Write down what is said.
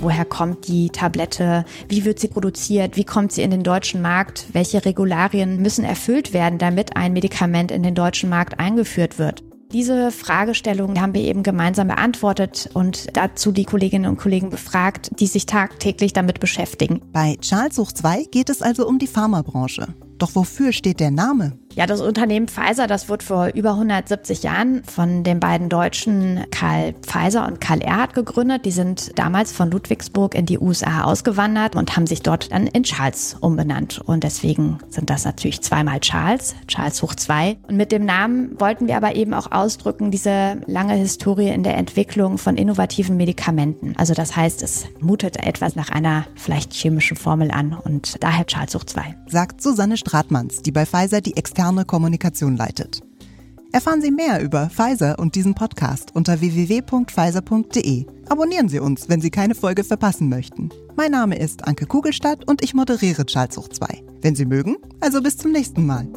Woher kommt die Tablette? Wie wird sie produziert? Wie kommt sie in den deutschen Markt? Welche Regularien müssen erfüllt werden, damit ein Medikament in den deutschen Markt eingeführt wird? Diese Fragestellungen haben wir eben gemeinsam beantwortet und dazu die Kolleginnen und Kollegen befragt, die sich tagtäglich damit beschäftigen. Bei Charles Hoch 2 geht es also um die Pharmabranche. Doch wofür steht der Name? Ja, das Unternehmen Pfizer, das wurde vor über 170 Jahren von den beiden Deutschen Karl Pfizer und Karl Erhard gegründet. Die sind damals von Ludwigsburg in die USA ausgewandert und haben sich dort dann in Charles umbenannt. Und deswegen sind das natürlich zweimal Charles, Charles hoch zwei. Und mit dem Namen wollten wir aber eben auch ausdrücken, diese lange Historie in der Entwicklung von innovativen Medikamenten. Also das heißt, es mutet etwas nach einer vielleicht chemischen Formel an und daher Charles hoch zwei. Sagt Susanne Stratmanns, die bei Pfizer die externe Kommunikation leitet. Erfahren Sie mehr über Pfizer und diesen Podcast unter www.pfizer.de. Abonnieren Sie uns, wenn Sie keine Folge verpassen möchten. Mein Name ist Anke Kugelstadt und ich moderiere Charles Hoch 2. Wenn Sie mögen, also bis zum nächsten Mal.